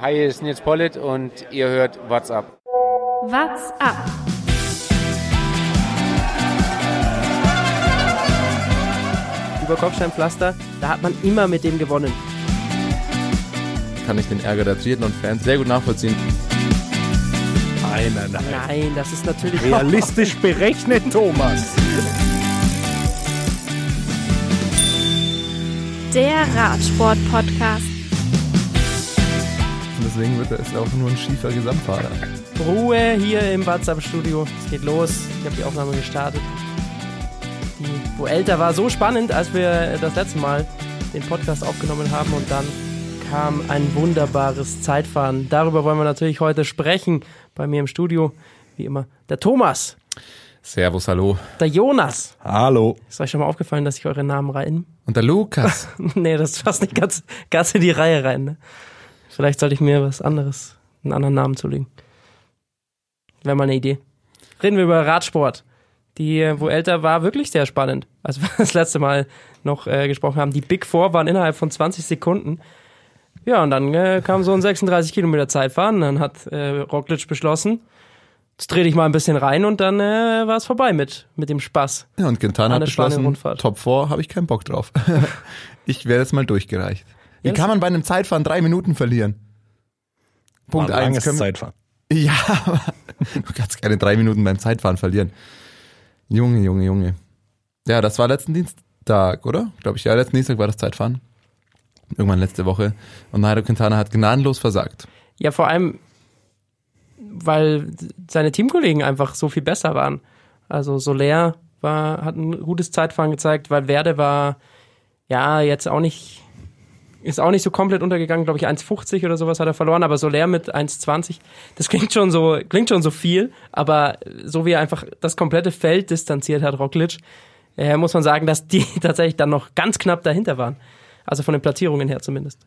Hi, hier ist Nils Pollitt und ihr hört What's Up. What's Up? Über Kopfsteinpflaster, da hat man immer mit dem gewonnen. Kann ich den Ärger der Triathlon-Fans sehr gut nachvollziehen. Nein, nein, nein. Nein, das ist natürlich Realistisch berechnet, Thomas. Der Radsport-Podcast. Deswegen wird er ist er auch nur ein schiefer Gesamtfahrer. Ruhe hier im WhatsApp-Studio. Es geht los. Ich habe die Aufnahme gestartet. Die Vuelta war so spannend, als wir das letzte Mal den Podcast aufgenommen haben und dann kam ein wunderbares Zeitfahren. Darüber wollen wir natürlich heute sprechen. Bei mir im Studio, wie immer, der Thomas, Servus, hallo. der Jonas. Hallo. Ist euch schon mal aufgefallen, dass ich eure Namen rein? Und der Lukas. nee, das passt nicht ganz, ganz in die Reihe rein. Ne? Vielleicht sollte ich mir was anderes, einen anderen Namen zulegen. Wäre mal eine Idee. Reden wir über Radsport. Die äh, Vuelta war wirklich sehr spannend. Als wir das letzte Mal noch äh, gesprochen haben, die Big Four waren innerhalb von 20 Sekunden. Ja, und dann äh, kam so ein 36 Kilometer Zeitfahren. Dann hat äh, Roglic beschlossen, jetzt dreh dich mal ein bisschen rein und dann äh, war es vorbei mit, mit dem Spaß. Ja, und Quintana An hat beschlossen, Top 4 habe ich keinen Bock drauf. ich werde jetzt mal durchgereicht. Wie kann man bei einem Zeitfahren drei Minuten verlieren? Punkt ein eins. Können wir- Zeitfahren. Ja, aber du kannst keine drei Minuten beim Zeitfahren verlieren. Junge, Junge, Junge. Ja, das war letzten Dienstag, oder? Glaube ich, ja, letzten Dienstag war das Zeitfahren. Irgendwann letzte Woche. Und Nairo Quintana hat gnadenlos versagt. Ja, vor allem, weil seine Teamkollegen einfach so viel besser waren. Also Soler war, hat ein gutes Zeitfahren gezeigt, weil Werde war ja jetzt auch nicht, ist auch nicht so komplett untergegangen, glaube ich, 1,50 oder sowas hat er verloren, aber Soler mit 1,20, das klingt schon so, klingt schon so viel, aber so wie er einfach das komplette Feld distanziert hat, Roglic, äh, muss man sagen, dass die tatsächlich dann noch ganz knapp dahinter waren. Also von den Platzierungen her zumindest.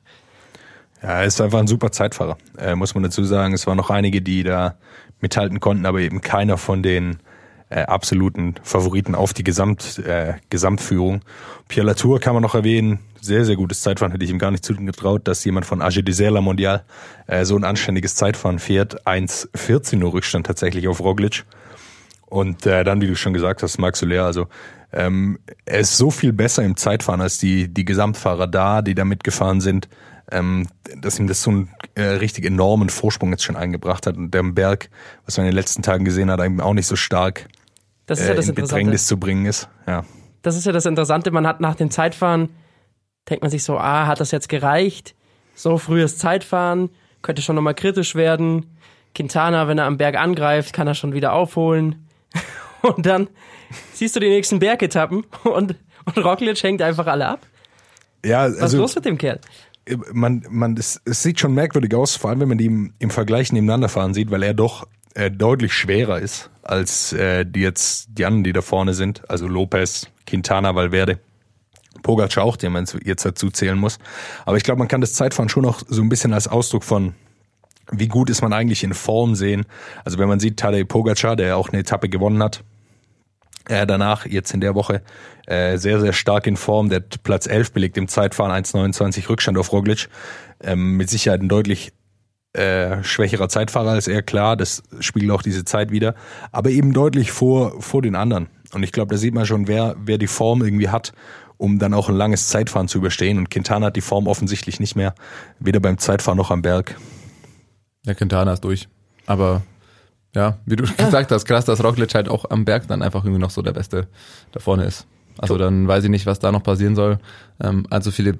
Ja, er ist einfach ein super Zeitfahrer, äh, muss man dazu sagen. Es waren noch einige, die da mithalten konnten, aber eben keiner von den äh, absoluten Favoriten auf die Gesamt, äh, Gesamtführung. Pierre Latour kann man noch erwähnen. Sehr, sehr gutes Zeitfahren. Hätte ich ihm gar nicht zugetraut, dass jemand von AG Desert La Mondial äh, so ein anständiges Zeitfahren fährt. 1,14 nur Rückstand tatsächlich auf Roglic. Und äh, dann, wie du schon gesagt hast, Max Soler, also ähm, er ist so viel besser im Zeitfahren als die, die Gesamtfahrer da, die da mitgefahren sind, ähm, dass ihm das so einen äh, richtig enormen Vorsprung jetzt schon eingebracht hat. Und der Berg, was man in den letzten Tagen gesehen hat, eben auch nicht so stark Das ist äh, ja das in Interessante. Bedrängnis zu bringen ist. Ja. das ist ja das Interessante, man hat nach dem Zeitfahren, denkt man sich so, ah, hat das jetzt gereicht? So frühes Zeitfahren, könnte schon nochmal kritisch werden. Quintana, wenn er am Berg angreift, kann er schon wieder aufholen. Und dann siehst du die nächsten Bergetappen und, und Roglic hängt einfach alle ab. Ja, Was ist also los mit dem Kerl? man, man, es, es sieht schon merkwürdig aus, vor allem wenn man die im, im Vergleich nebeneinander fahren sieht, weil er doch äh, deutlich schwerer ist als äh, die jetzt die anderen, die da vorne sind. Also Lopez, Quintana, Valverde, Pogacar auch, den man jetzt dazu zählen muss. Aber ich glaube, man kann das Zeitfahren schon noch so ein bisschen als Ausdruck von wie gut ist man eigentlich in Form sehen. Also wenn man sieht, Tadej Pogacar, der auch eine Etappe gewonnen hat, äh, danach, jetzt in der Woche, äh, sehr, sehr stark in Form. Der Platz 11 belegt im Zeitfahren, 1,29 Rückstand auf Roglic. Ähm, mit Sicherheit ein deutlich äh, schwächerer Zeitfahrer als er, klar, das spiegelt auch diese Zeit wieder, aber eben deutlich vor, vor den anderen. Und ich glaube, da sieht man schon, wer, wer die Form irgendwie hat, um dann auch ein langes Zeitfahren zu überstehen. Und Quintana hat die Form offensichtlich nicht mehr, weder beim Zeitfahren noch am Berg. Der Quintana ist durch. Aber ja, wie du gesagt hast, krass, dass Roglic halt auch am Berg dann einfach irgendwie noch so der Beste da vorne ist. Also dann weiß ich nicht, was da noch passieren soll. Ähm, also viele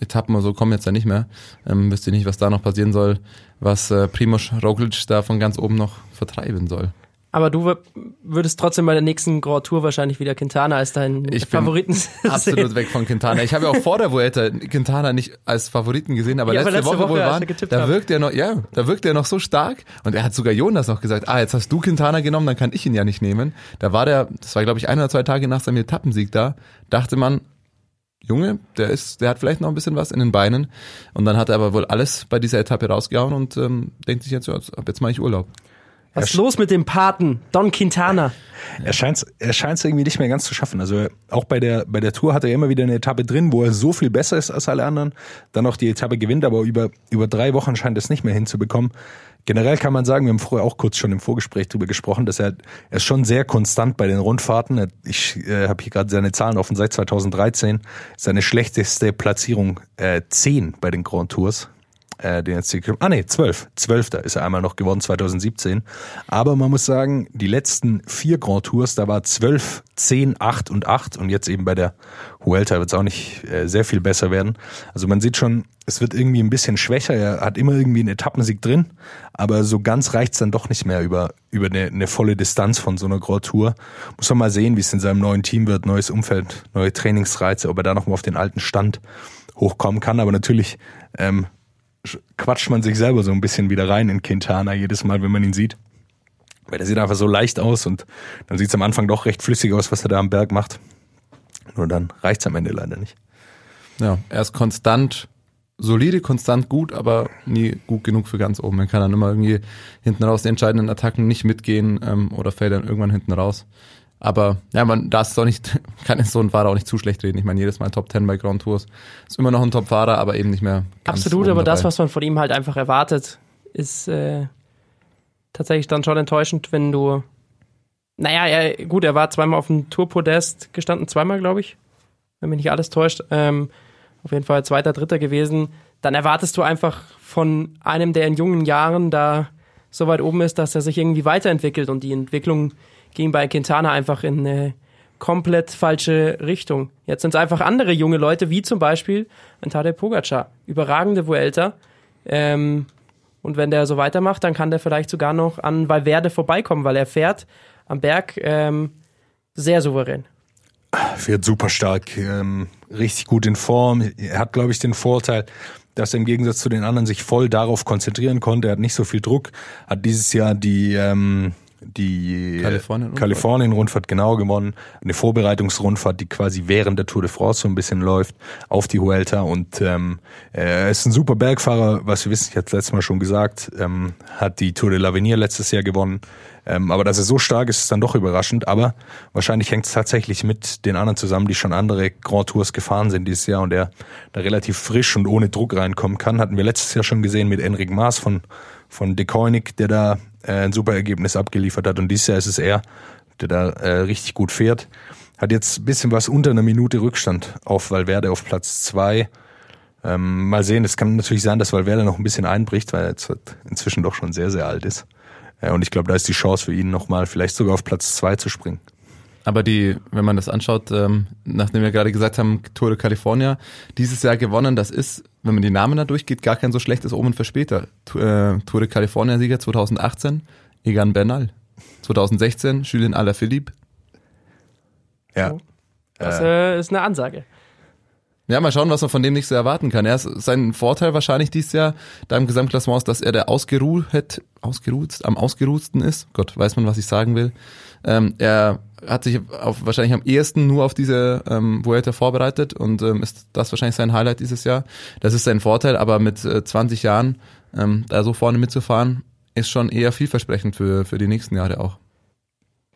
Bergetappen oder so kommen jetzt ja nicht mehr. Ähm, wüsste nicht, was da noch passieren soll, was äh, Primoz Roglic da von ganz oben noch vertreiben soll. Aber du wür- würdest trotzdem bei der nächsten Grand Tour wahrscheinlich wieder Quintana als deinen Ich bin Favoriten Absolut sehen. weg von Quintana. Ich habe ja auch vor der Vuelta Quintana nicht als Favoriten gesehen, aber, Ja, aber letzte, letzte Woche, wo Woche, wir waren, da wirkt er noch, ja, da wirkt er noch so stark. Und er hat sogar Jonas noch gesagt, ah, jetzt hast du Quintana genommen, dann kann ich ihn ja nicht nehmen. Da war der, das war glaube ich ein oder zwei Tage nach seinem Etappensieg da, dachte man, Junge, der ist, der hat vielleicht noch ein bisschen was in den Beinen. Und dann hat er aber wohl alles bei dieser Etappe rausgehauen und ähm, denkt sich jetzt, ja, ab jetzt mache ich Urlaub. Was ist los mit dem Paten? Don Quintana. Er scheint er scheint's irgendwie nicht mehr ganz zu schaffen. Also auch bei der bei der Tour hat er immer wieder eine Etappe drin, wo er so viel besser ist als alle anderen, dann auch die Etappe gewinnt, aber über über drei Wochen scheint es nicht mehr hinzubekommen. Generell kann man sagen, wir haben vorher auch kurz schon im Vorgespräch drüber gesprochen, dass er, er ist schon sehr konstant bei den Rundfahrten. Ich äh, habe hier gerade seine Zahlen offen. Seit 2013 ist seine schlechteste Platzierung äh, 10 bei den Grand Tours äh, den jetzt ah nee, 12. 12. ist er einmal noch geworden, 2017. Aber man muss sagen, die letzten vier Grand Tours, da war 12, 10, 8 und 8 und jetzt eben bei der Huelta wird es auch nicht äh, sehr viel besser werden. Also man sieht schon, es wird irgendwie ein bisschen schwächer. Er hat immer irgendwie einen Etappensieg drin, aber so ganz reicht's dann doch nicht mehr über, über eine, eine volle Distanz von so einer Grand Tour. Muss man mal sehen, wie es in seinem neuen Team wird, neues Umfeld, neue Trainingsreize, ob er da nochmal auf den alten Stand hochkommen kann. Aber natürlich ähm, quatscht man sich selber so ein bisschen wieder rein in Quintana jedes Mal, wenn man ihn sieht. Weil der sieht einfach so leicht aus und dann sieht es am Anfang doch recht flüssig aus, was er da am Berg macht. Nur dann reicht's am Ende leider nicht. Ja, er ist konstant solide, konstant gut, aber nie gut genug für ganz oben. Er kann dann immer irgendwie hinten raus die entscheidenden Attacken nicht mitgehen ähm, oder fällt dann irgendwann hinten raus. Aber ja, man darf es doch nicht, kann es so ein Fahrer auch nicht zu schlecht reden. Ich meine, jedes Mal Top 10 bei Grand Tours. Ist immer noch ein Top-Fahrer, aber eben nicht mehr Absolut, aber dabei. das, was man von ihm halt einfach erwartet, ist äh, tatsächlich dann schon enttäuschend, wenn du. Naja, er, gut, er war zweimal auf dem Tourpodest gestanden, zweimal, glaube ich, wenn mich nicht alles täuscht. Ähm, auf jeden Fall zweiter, dritter gewesen. Dann erwartest du einfach von einem, der in jungen Jahren da so weit oben ist, dass er sich irgendwie weiterentwickelt und die Entwicklung ging bei Quintana einfach in eine komplett falsche Richtung. Jetzt sind es einfach andere junge Leute, wie zum Beispiel ein Tadej Pogacar. Überragende Vuelta. Ähm, und wenn der so weitermacht, dann kann der vielleicht sogar noch an Valverde vorbeikommen, weil er fährt am Berg ähm, sehr souverän. Fährt super stark, ähm, richtig gut in Form. Er hat, glaube ich, den Vorteil, dass er im Gegensatz zu den anderen sich voll darauf konzentrieren konnte. Er hat nicht so viel Druck, hat dieses Jahr die ähm, die Kalifornien-Rundfahrt. Kalifornien-Rundfahrt genau gewonnen. Eine Vorbereitungsrundfahrt, die quasi während der Tour de France so ein bisschen läuft, auf die Huelta. Und ähm, er ist ein super Bergfahrer, was wir wissen, ich hatte es letztes Mal schon gesagt, ähm, hat die Tour de l'Avenir letztes Jahr gewonnen. Ähm, aber dass er so stark ist, ist dann doch überraschend. Aber wahrscheinlich hängt es tatsächlich mit den anderen zusammen, die schon andere Grand Tours gefahren sind dieses Jahr und er da relativ frisch und ohne Druck reinkommen kann. Hatten wir letztes Jahr schon gesehen mit Enric Maas von, von De Koenig, der da äh, ein super Ergebnis abgeliefert hat. Und dieses Jahr ist es er, der da äh, richtig gut fährt. Hat jetzt ein bisschen was unter einer Minute Rückstand auf Valverde auf Platz zwei. Ähm, mal sehen, es kann natürlich sein, dass Valverde noch ein bisschen einbricht, weil er jetzt inzwischen doch schon sehr, sehr alt ist. Ja, und ich glaube, da ist die Chance für ihn nochmal vielleicht sogar auf Platz zwei zu springen. Aber die, wenn man das anschaut, ähm, nachdem wir gerade gesagt haben, Tour de California, dieses Jahr gewonnen, das ist, wenn man die Namen da durchgeht, gar kein so schlechtes Omen für später. Äh, Tour de California-Sieger 2018, Egan Bernal. 2016, Julien Alaphilippe. Ja. Das äh, ist eine Ansage. Ja, mal schauen, was man von dem nicht so erwarten kann. Er ist sein Vorteil wahrscheinlich dieses Jahr da im Gesamtklassement ist, dass er der ausgeruht, ausgeruht, am ausgeruhtsten ist. Gott, weiß man, was ich sagen will. Ähm, er hat sich auf, wahrscheinlich am ehesten nur auf diese ähm, Vuelta vorbereitet und ähm, ist das wahrscheinlich sein Highlight dieses Jahr. Das ist sein Vorteil, aber mit äh, 20 Jahren ähm, da so vorne mitzufahren, ist schon eher vielversprechend für, für die nächsten Jahre auch.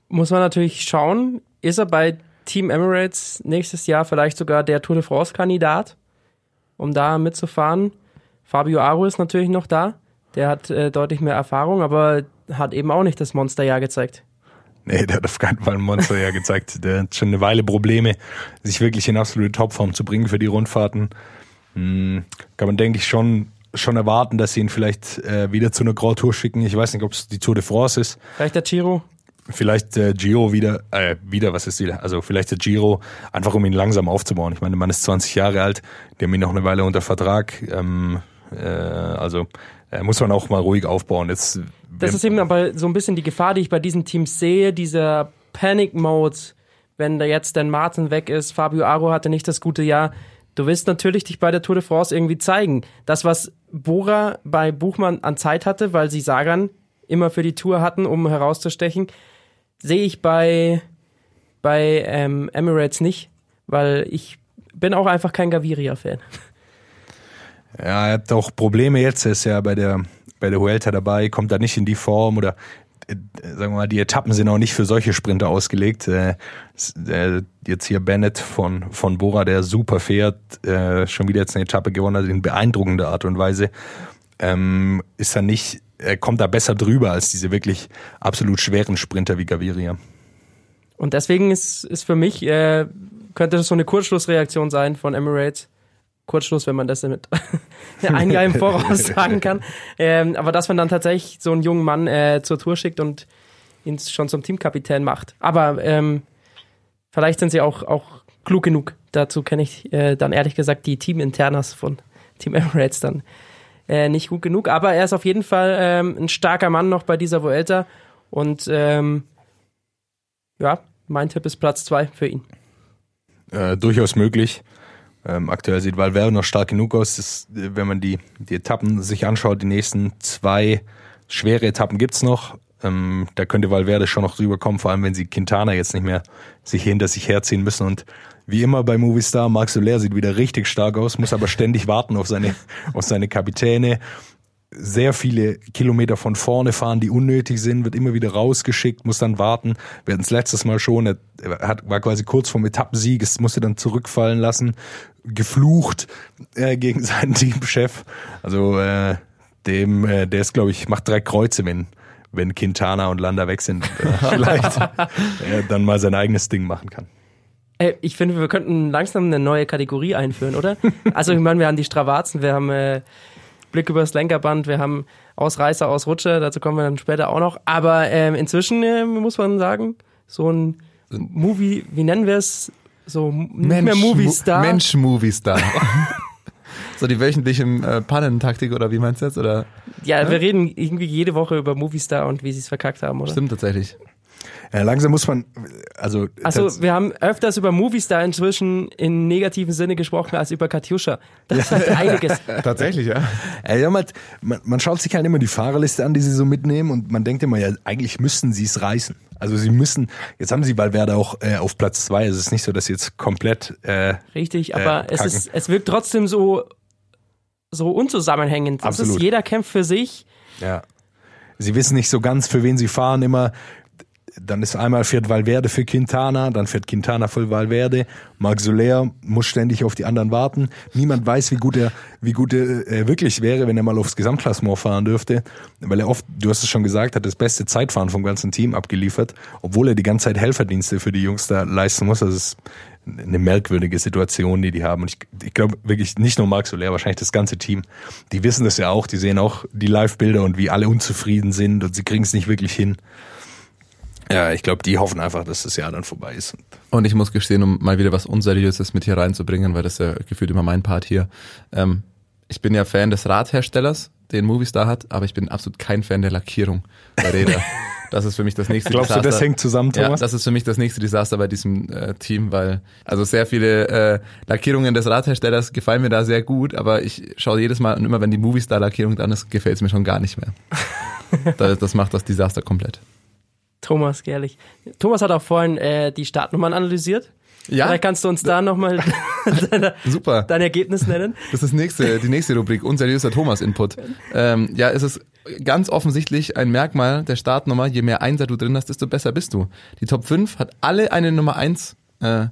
Muss man natürlich schauen, ist er bei Team Emirates nächstes Jahr vielleicht sogar der Tour de France-Kandidat, um da mitzufahren. Fabio Aru ist natürlich noch da. Der hat äh, deutlich mehr Erfahrung, aber hat eben auch nicht das Monsterjahr gezeigt. Nee, der hat auf keinen Fall ein Monster ja gezeigt. Der hat schon eine Weile Probleme, sich wirklich in absolute Topform zu bringen für die Rundfahrten. Hm, kann man, denke ich, schon, schon erwarten, dass sie ihn vielleicht äh, wieder zu einer Grand Tour schicken. Ich weiß nicht, ob es die Tour de France ist. Vielleicht der Giro. Vielleicht äh, Giro wieder, äh, wieder, was ist wieder? Also vielleicht der Giro, einfach um ihn langsam aufzubauen. Ich meine, der Mann ist 20 Jahre alt, die haben ihn noch eine Weile unter Vertrag. Ähm, äh, also muss man auch mal ruhig aufbauen. Jetzt, Das ist eben aber so ein bisschen die Gefahr, die ich bei diesen Teams sehe, dieser Panic-Mode, wenn da jetzt Dan Martin weg ist, Fabio Aro hatte nicht das gute Jahr. Du willst natürlich dich bei der Tour de France irgendwie zeigen. Das, was Bora bei Buchmann an Zeit hatte, weil sie Sagan immer für die Tour hatten, um herauszustechen, sehe ich bei, bei ähm, Emirates nicht, weil ich bin auch einfach kein Gaviria-Fan. Ja, er hat auch Probleme jetzt. Er ist ja bei der, bei der Huelta dabei, kommt da nicht in die Form oder äh, sagen wir mal, die Etappen sind auch nicht für solche Sprinter ausgelegt. Äh, äh, jetzt hier Bennett von, von Bora, der super fährt, äh, schon wieder jetzt eine Etappe gewonnen hat in beeindruckender Art und Weise, ähm, ist er nicht, er kommt da besser drüber als diese wirklich absolut schweren Sprinter wie Gaviria. Und deswegen ist, ist für mich, könnte das so eine Kurzschlussreaktion sein von Emirates. Kurzschluss, wenn man das mit ein Jahr im Voraus sagen kann. Ähm, aber dass man dann tatsächlich so einen jungen Mann äh, zur Tour schickt und ihn schon zum Teamkapitän macht. Aber ähm, vielleicht sind sie auch, auch klug genug. Dazu kenne ich äh, dann ehrlich gesagt die Teaminternas von Team Emirates dann äh, nicht gut genug. Aber er ist auf jeden Fall ähm, ein starker Mann noch bei dieser Vuelta. Und ähm, ja, mein Tipp ist Platz zwei für ihn. Äh, durchaus möglich. Ähm, aktuell sieht Valverde noch stark genug aus. Äh, wenn man die, die Etappen sich anschaut, die nächsten zwei schwere Etappen gibt's noch. Ähm, da könnte Valverde schon noch rüberkommen, vor allem wenn sie Quintana jetzt nicht mehr sich hinter sich herziehen müssen. Und wie immer bei Movistar, Marc Soler sieht wieder richtig stark aus, muss aber ständig warten auf seine, auf seine Kapitäne. Sehr viele Kilometer von vorne fahren, die unnötig sind, wird immer wieder rausgeschickt, muss dann warten. Wir hatten es letztes Mal schon, er hat, war quasi kurz vorm Etappensieg, es musste dann zurückfallen lassen, geflucht äh, gegen seinen Teamchef. Also äh, dem, äh, der ist, glaube ich, macht drei Kreuze, wenn, wenn Quintana und Landa weg sind. Äh, vielleicht äh, dann mal sein eigenes Ding machen kann. Äh, ich finde, wir könnten langsam eine neue Kategorie einführen, oder? Also ich meine, wir haben die Strapazen, wir haben äh, Blick übers Lenkerband, wir haben Ausreißer, Ausrutscher, dazu kommen wir dann später auch noch. Aber ähm, inzwischen äh, muss man sagen, so ein Movie, wie nennen wir es? So nicht mehr Movie-Star. Mo- Mensch Movie-Star. so die wöchentliche äh, Pannentaktik oder wie meinst du jetzt? Oder Ja, wir reden irgendwie jede Woche über Movie-Star und wie sie es verkackt haben, oder? stimmt tatsächlich. Äh, langsam muss man, also, Also wir haben öfters über Movistar inzwischen in negativen Sinne gesprochen als über Katjuscha. Das hat einiges. Tatsächlich, ja. Ey, ja, man, man, man schaut sich halt immer die Fahrerliste an, die sie so mitnehmen und man denkt immer, ja, eigentlich müssten sie es reißen. Also sie müssen, jetzt haben sie Valverde auch äh, auf Platz zwei. Es ist nicht so, dass sie jetzt komplett äh, Richtig, aber Äh, es, ist, es wirkt trotzdem so, so unzusammenhängend. Es Absolut. ist, jeder kämpft für sich. Ja. Sie wissen nicht so ganz, für wen sie fahren immer. Dann ist einmal fährt Valverde für Quintana, dann fährt Quintana für Valverde. Marc Soler muss ständig auf die anderen warten. Niemand weiß, wie gut er, wie gut er äh, wirklich wäre, wenn er mal aufs Gesamtklassement fahren dürfte. Weil er oft, du hast es schon gesagt, hat das beste Zeitfahren vom ganzen Team abgeliefert, obwohl er die ganze Zeit Helferdienste für die Jungs da leisten muss. Das ist eine merkwürdige Situation, die die haben. Und ich, ich glaube wirklich nicht nur Marc Soler, wahrscheinlich das ganze Team. Die wissen das ja auch. Die sehen auch die Live-Bilder und wie alle unzufrieden sind und sie kriegen es nicht wirklich hin. Ja, ich glaube, die hoffen einfach, dass das Jahr dann vorbei ist. Und ich muss gestehen, um mal wieder was Unseriöses mit hier reinzubringen, weil das ist ja gefühlt immer mein Part hier. Ähm, ich bin ja Fan des Radherstellers, den Movistar hat, aber ich bin absolut kein Fan der Lackierung der Räder. Das ist für mich das nächste Glaubst du, das Desaster. hängt zusammen, Ja, Thomas? das ist für mich das nächste Desaster bei diesem äh, Team, weil also sehr viele äh, Lackierungen des Radherstellers gefallen mir da sehr gut, aber ich schaue jedes Mal und immer, wenn die Movistar-Lackierung dran ist, gefällt es mir schon gar nicht mehr. das, das macht das Desaster komplett. Thomas, ehrlich. Thomas hat auch vorhin äh, die Startnummern analysiert. Ja, Vielleicht kannst du uns da nochmal dein, super. dein Ergebnis nennen. Das ist nächste, die nächste Rubrik, unseriöser Thomas-Input. Ähm, ja, es ist ganz offensichtlich ein Merkmal der Startnummer. Je mehr Einser du drin hast, desto besser bist du. Die Top 5 hat alle eine Nummer 1 äh,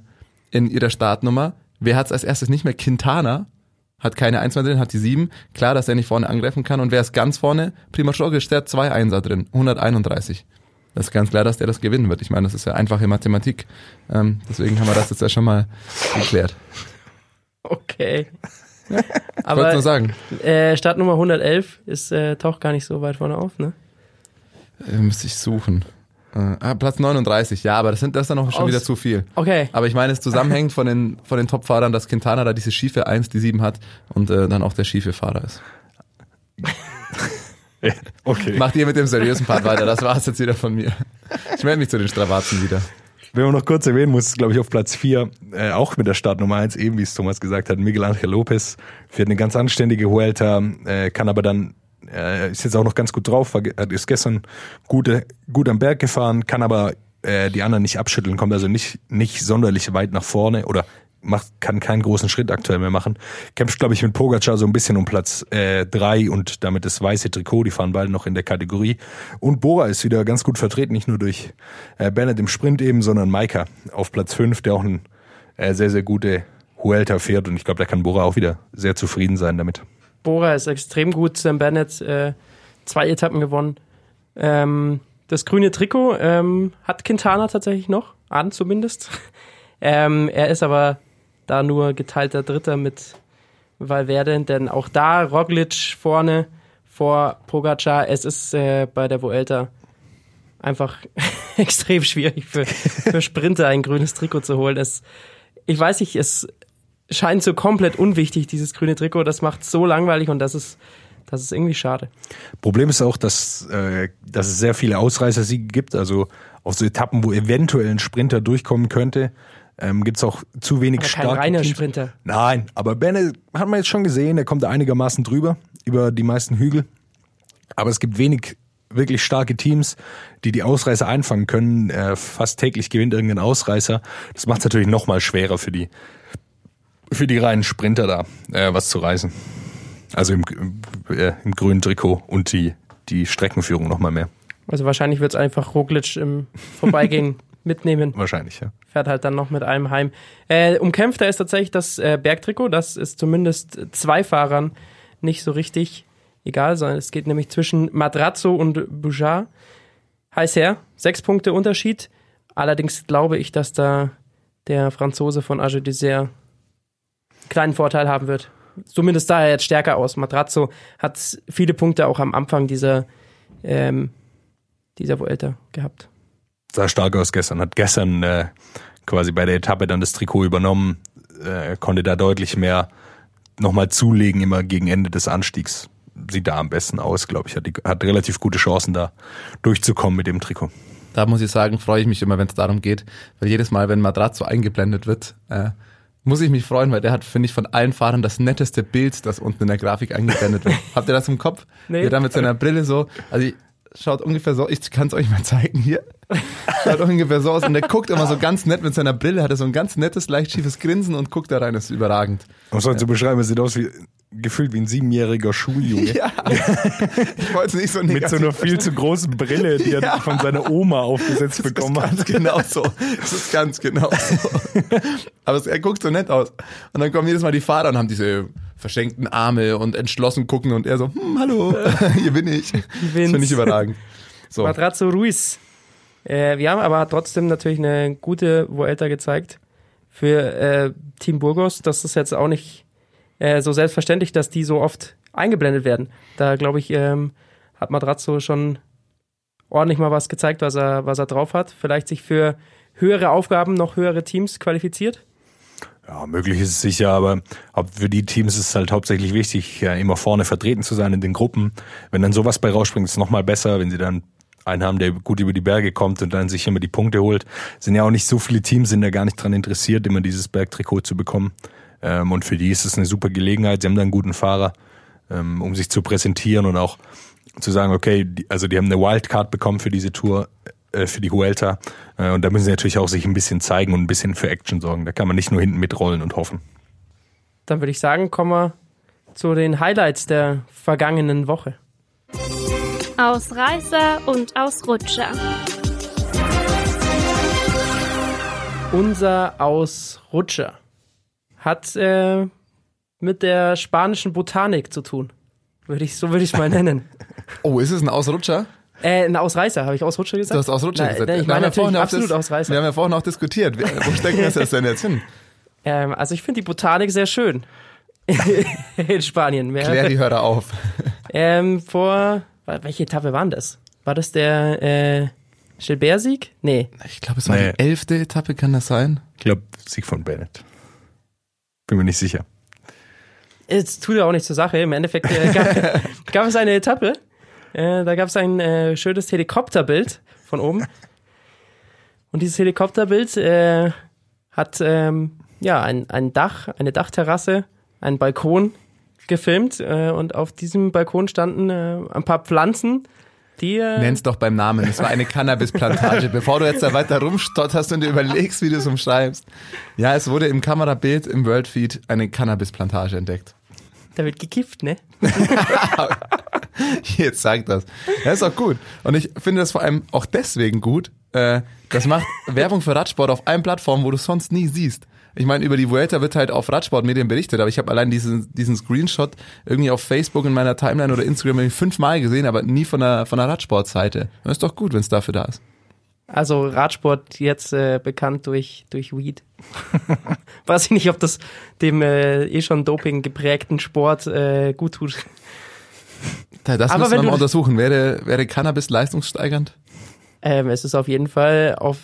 in ihrer Startnummer. Wer hat es als erstes nicht mehr? Quintana hat keine 1 mehr drin, hat die 7. Klar, dass er nicht vorne angreifen kann. Und wer ist ganz vorne? Primoz Roglic, der hat zwei Einser drin, 131. Das ist ganz klar, dass der das gewinnen wird. Ich meine, das ist ja einfache Mathematik. Ähm, deswegen haben wir das jetzt ja schon mal geklärt. Okay. Ich wollte Aber nur sagen. äh, Startnummer 111 ist äh, taucht gar nicht so weit vorne auf, ne? Äh, müsste ich suchen. Äh, ah, Platz 39, ja, aber das, sind, das ist dann auch schon Aus- wieder zu viel. Okay. Aber ich meine, es zusammenhängt von den, von den Top-Fahrern, dass Quintana da diese schiefe 1, die 7 hat und äh, dann auch der schiefe Fahrer ist. Okay. Macht ihr mit dem seriösen Part weiter, das war's jetzt wieder von mir. Ich melde mich zu den Stravazen wieder. Wenn man noch kurz erwähnen muss, glaube ich, auf Platz 4, äh, auch mit der Startnummer 1, eben wie es Thomas gesagt hat, Miguel Angel Lopez fährt eine ganz anständige Vuelta, äh, kann aber dann, äh, ist jetzt auch noch ganz gut drauf, war, ist gestern gut, äh, gut am Berg gefahren, kann aber äh, die anderen nicht abschütteln, kommt also nicht, nicht sonderlich weit nach vorne oder macht, kann keinen großen Schritt aktuell mehr machen. Kämpft, glaube ich, mit Pogacar so ein bisschen um Platz äh, und damit das weiße Trikot. Die fahren beide noch in der Kategorie. Und Bora ist wieder ganz gut vertreten, nicht nur durch äh, Bennett im Sprint eben, sondern Maika auf Platz fünf, der auch ein äh, sehr, sehr gute Huelta fährt. Und ich glaube, da kann Bora auch wieder sehr zufrieden sein damit. Bora ist extrem gut. Sam Bennett äh, zwei Etappen gewonnen. Ähm, das grüne Trikot ähm, hat Quintana tatsächlich noch, an zumindest. ähm, er ist aber da nur geteilter Dritter mit Valverde, denn auch da Roglic vorne vor Pogacar. Es ist äh, bei der Vuelta einfach extrem schwierig für, für Sprinter ein grünes Trikot zu holen. Es, ich weiß nicht, es scheint so komplett unwichtig, dieses grüne Trikot. Das macht so langweilig und das ist, das ist irgendwie schade. Problem ist auch, dass, äh, dass es sehr viele Ausreißersiege gibt. Also auf so Etappen, wo eventuell ein Sprinter durchkommen könnte, ähm, gibt es auch zu wenig Aber kein starke reiner Teams. Sprinter. Nein, aber Benne hat man jetzt schon gesehen, der kommt da einigermaßen drüber über die meisten Hügel. Aber es gibt wenig wirklich starke Teams, die die Ausreißer einfangen können. Äh, fast täglich gewinnt irgendein Ausreißer. Das macht es natürlich noch mal schwerer für die für die reinen Sprinter da äh, was zu reißen. Also im, äh, im grünen Trikot und die die Streckenführung noch mal mehr. Also wahrscheinlich wird es einfach Roglic im Vorbeigehen mitnehmen. Wahrscheinlich, ja. Fährt halt dann noch mit einem heim. Äh, umkämpfter ist tatsächlich das äh, Bergtrikot. Das ist zumindest zwei Fahrern nicht so richtig egal, sondern es geht nämlich zwischen Madrazzo und Bouchard. Heiß her, sechs Punkte Unterschied. Allerdings glaube ich, dass da der Franzose von Age Dessert einen kleinen Vorteil haben wird. Zumindest sah er jetzt stärker aus. Madrazzo hat viele Punkte auch am Anfang dieser, ähm, dieser Vuelta gehabt. Sah stark aus gestern. Hat gestern äh, quasi bei der Etappe dann das Trikot übernommen, äh, konnte da deutlich mehr nochmal zulegen, immer gegen Ende des Anstiegs. Sieht da am besten aus, glaube ich. Hat, die, hat relativ gute Chancen, da durchzukommen mit dem Trikot. Da muss ich sagen, freue ich mich immer, wenn es darum geht, weil jedes Mal, wenn Madrazzo eingeblendet wird, äh, muss ich mich freuen, weil der hat, finde ich, von allen Fahrern das netteste Bild, das unten in der Grafik eingeblendet wird. Habt ihr das im Kopf? Nee. Er da mit seiner Brille so, also ich, schaut ungefähr so, ich kann es euch mal zeigen hier. Schaut ungefähr so aus und der guckt immer so ganz nett mit seiner Brille, hat er so ein ganz nettes, leicht schiefes Grinsen und guckt da rein, das ist überragend. Um es mal zu beschreiben, es sieht aus wie gefühlt wie ein siebenjähriger Schuljunge. Ja, ich wollte es nicht so Mit so einer viel zu großen Brille, die er Ja. von seiner Oma aufgesetzt bekommen das hat. ist ganz genau so. Das ist ganz genau so. Aber es, er guckt so nett aus. Und dann kommen jedes Mal die Fahrer und haben diese verschenkten Arme und entschlossen gucken und er so, hm, hallo, hier bin ich. Das finde ich überragend. So. Madrazzo Ruiz. Äh, wir haben aber trotzdem natürlich eine gute Vuelta gezeigt für äh, Team Burgos. Das ist jetzt auch nicht äh, so selbstverständlich, dass die so oft eingeblendet werden. Da glaube ich, ähm, hat Madrazzo schon ordentlich mal was gezeigt, was er, was er drauf hat. Vielleicht sich für höhere Aufgaben noch höhere Teams qualifiziert. Ja, möglich ist es sicher, aber für die Teams ist es halt hauptsächlich wichtig, ja, immer vorne vertreten zu sein in den Gruppen. Wenn dann sowas bei rausspringt, ist es nochmal besser, wenn sie dann einen haben, der gut über die Berge kommt und dann sich immer die Punkte holt. Sind ja auch nicht so viele Teams, sind da gar nicht dran interessiert, immer dieses Bergtrikot zu bekommen. Ähm, und für die ist es eine super Gelegenheit. Sie haben da einen guten Fahrer, ähm, um sich zu präsentieren und auch zu sagen, okay, die, also die haben eine Wildcard bekommen für diese Tour, äh, für die Huelta. Äh, und da müssen sie natürlich auch sich ein bisschen zeigen und ein bisschen für Action sorgen. Da kann man nicht nur hinten mitrollen und hoffen. Dann würde ich sagen, kommen wir zu den Highlights der vergangenen Woche. Ausreißer und Ausrutscher. Unser Ausrutscher hat äh, mit der spanischen Botanik zu tun. Würde ich, so würde ich es mal nennen. Oh, ist es ein Ausrutscher? Äh, ein Ausreißer, habe ich Ausrutscher gesagt? Du hast Ausrutscher Nein, gesagt. Ich Wir haben meine ja vorhin natürlich auch absolut das- Ausreißer. Wir haben ja vorhin auch diskutiert. Wo stecken wir das denn jetzt hin? Ähm, also ich finde die Botanik sehr schön. In Spanien. Mehr. Klär die Hörer auf. Ähm, vor, welche Etappe war denn das? War das der äh, Gilbert-Sieg? Nee. Ich glaube, es war Nee. die elfte Etappe, kann das sein? Ich glaube, Sieg von Bennett. Bin mir nicht sicher. Es tut ja auch nicht zur Sache. Im Endeffekt äh, gab, gab es eine Etappe. Äh, da gab es ein äh, schönes Helikopterbild von oben. Und dieses Helikopterbild äh, hat ähm, ja ein, ein Dach, eine Dachterrasse, einen Balkon gefilmt. Äh, und auf diesem Balkon standen äh, ein paar Pflanzen Die, äh, Nenn's doch beim Namen. Es war eine Cannabisplantage. Bevor du jetzt da weiter rumstotterst und dir überlegst, wie du es umschreibst. Ja, es wurde im Kamerabild im Worldfeed eine Cannabisplantage entdeckt. da wird gekifft, ne? Jetzt sag das. Ja, ist auch gut. Und ich finde das vor allem auch deswegen gut. Äh, das macht Werbung für Radsport auf allen Plattformen, wo du sonst nie siehst. Ich meine, über die Vuelta wird halt auf Radsportmedien berichtet, aber ich habe allein diesen, diesen Screenshot irgendwie auf Facebook in meiner Timeline oder Instagram irgendwie fünfmal gesehen, aber nie von der, von der Radsportseite. Das ist doch gut, wenn es dafür da ist. Also Radsport jetzt äh, bekannt durch, durch Weed. Weiß ich nicht, ob das dem äh, eh schon Doping geprägten Sport äh, gut tut. Da- Das Aber müssen wir mal untersuchen. Wäre, wäre Cannabis leistungssteigernd? Ähm, es ist auf jeden Fall auf,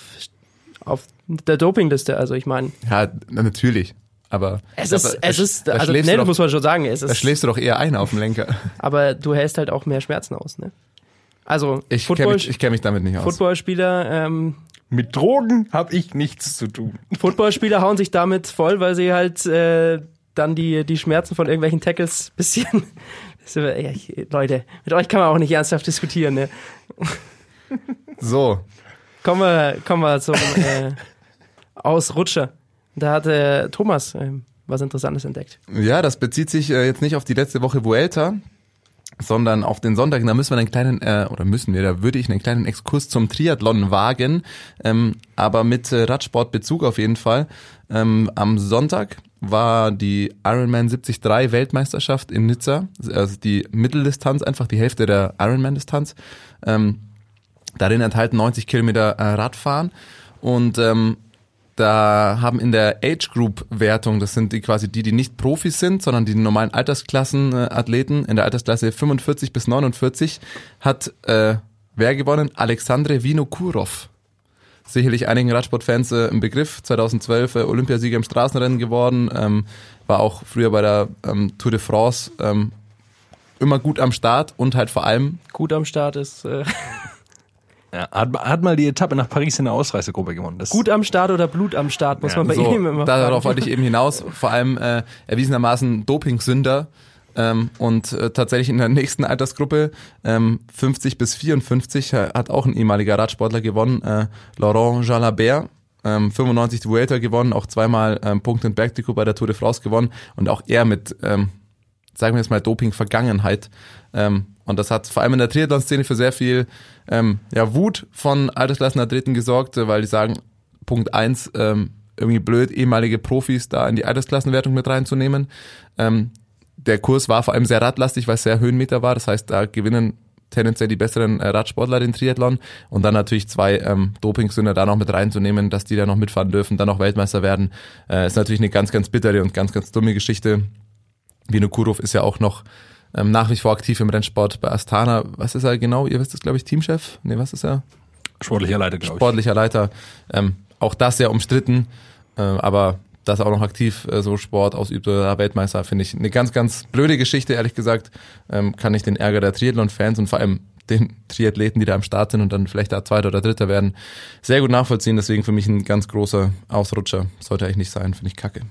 auf der Dopingliste. Also ich meine, Ja, na, natürlich. Aber es aber ist, da- es ist, da also nee, doch, muss man schon sagen, es da ist, schläfst du doch eher ein auf dem Lenker. aber du hältst halt auch mehr Schmerzen aus, ne? Also Ich kenne mich, ich kenn mich damit nicht aus. Footballspieler, ähm, Mit Drogen habe ich nichts zu tun. Footballspieler hauen sich damit voll, weil sie halt äh, dann die, die Schmerzen von irgendwelchen Tackles bisschen. Leute, mit euch kann man auch nicht ernsthaft diskutieren, ne? So, Kommen wir, kommen wir zum äh, Ausrutscher. Da hat äh, Thomas ähm, was Interessantes entdeckt. Ja, das bezieht sich äh, jetzt nicht auf die letzte Woche Vuelta, sondern auf den Sonntag. Da müssen wir einen kleinen, äh, oder müssen wir, da würde ich einen kleinen Exkurs zum Triathlon wagen, ähm, aber mit äh, Radsportbezug auf jeden Fall. Ähm, am Sonntag war die Ironman 73 Weltmeisterschaft in Nizza, also die Mitteldistanz, einfach die Hälfte der Ironman-Distanz. Ähm, darin enthalten 90 Kilometer äh, Radfahren und ähm, da haben in der Age Group Wertung, das sind die quasi die, die nicht Profis sind, sondern die normalen Altersklassen äh, Athleten in der Altersklasse 45 bis 49 hat äh, wer gewonnen? Alexandre Vinokurov. Sicherlich einigen Radsportfans äh, im Begriff. 2012 äh, Olympiasieger im Straßenrennen geworden, ähm, war auch früher bei der ähm, Tour de France ähm, immer gut am Start und halt vor allem Gut am Start ist äh, Ja, hat, hat mal die Etappe nach Paris in der Ausreißergruppe gewonnen. Das gut am Start oder Blut am Start, muss Ja, man bei so, ihm immer darauf wollte ich eben hinaus. Vor allem äh, erwiesenermaßen Dopingsünder ähm, und äh, tatsächlich in der nächsten Altersgruppe ähm, 50 bis 54 äh, hat auch ein ehemaliger Radsportler gewonnen, äh, Laurent Jalabert. Ähm, 95 die Vuelta gewonnen, auch zweimal ähm, Punkt und Bergtrikot bei der Tour de France gewonnen und auch er mit, ähm, sagen wir jetzt mal, Doping-Vergangenheit. Ähm, und das hat vor allem in der Triathlon-Szene für sehr viel ähm, ja, Wut von Altersklassenathleten gesorgt, äh, weil die sagen, Punkt eins, ähm, irgendwie blöd, ehemalige Profis da in die Altersklassenwertung mit reinzunehmen. Ähm, der Kurs war vor allem sehr radlastig, weil es sehr Höhenmeter war. Das heißt, da gewinnen tendenziell die besseren äh, Radsportler den Triathlon. Und dann natürlich zwei ähm, Dopingsünder da noch mit reinzunehmen, dass die da noch mitfahren dürfen, dann noch Weltmeister werden, äh, ist natürlich eine ganz, ganz bittere und ganz, ganz dumme Geschichte. Vinokurov ist ja auch noch ähm, nach wie vor aktiv im Rennsport bei Astana. Was ist er genau? Ihr wisst es, glaube ich, Teamchef? Nee, was ist er? sportlicher Leiter, glaube ich. sportlicher Leiter. Ähm, auch das sehr umstritten, äh, aber dass er auch noch aktiv äh, so Sport ausübt oder Weltmeister, finde ich eine ganz, ganz blöde Geschichte, ehrlich gesagt. Ähm, kann ich den Ärger der Triathlon-Fans und vor allem den Triathleten, die da am Start sind und dann vielleicht da Zweiter oder Dritter werden, sehr gut nachvollziehen. Deswegen für mich ein ganz großer Ausrutscher. Sollte eigentlich nicht sein, finde ich kacke.